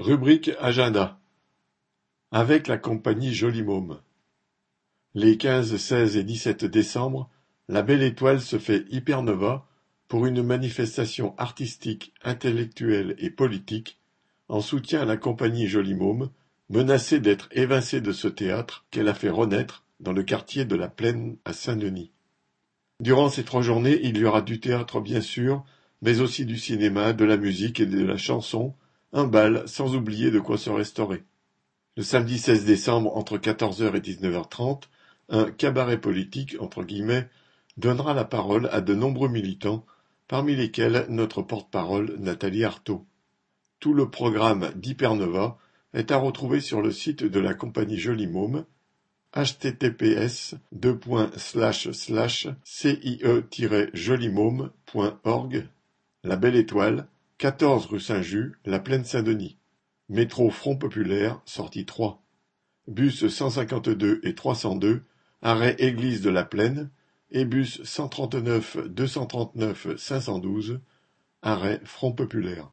Rubrique Agenda Avec la compagnie Joli Môme. Les quinze, seize et dix-sept décembre, la Belle Étoile se fait Hypernova pour une manifestation artistique, intellectuelle et politique en soutien à la compagnie Joli Môme, menacée d'être évincée de ce théâtre qu'elle a fait renaître dans le quartier de la Plaine à Saint-Denis. Durant ces trois journées, il y aura du théâtre bien sûr, mais aussi du cinéma, de la musique et de la chanson, un bal, sans oublier de quoi se restaurer. Le samedi 16 décembre, entre 14h et 19h30, un cabaret politique, entre guillemets, donnera la parole à de nombreux militants, parmi lesquels notre porte-parole Nathalie Arthaud. Tout le programme d'Hypernova est à retrouver sur le site de la compagnie Joli Môme, https cie-jolymôme.org La Belle Étoile quatorze rue Saint-Just, La Plaine-Saint-Denis. Métro Front Populaire, sortie 3. Bus 152 et 302, arrêt Église de la Plaine, et bus 139, 239, 512, arrêt Front Populaire.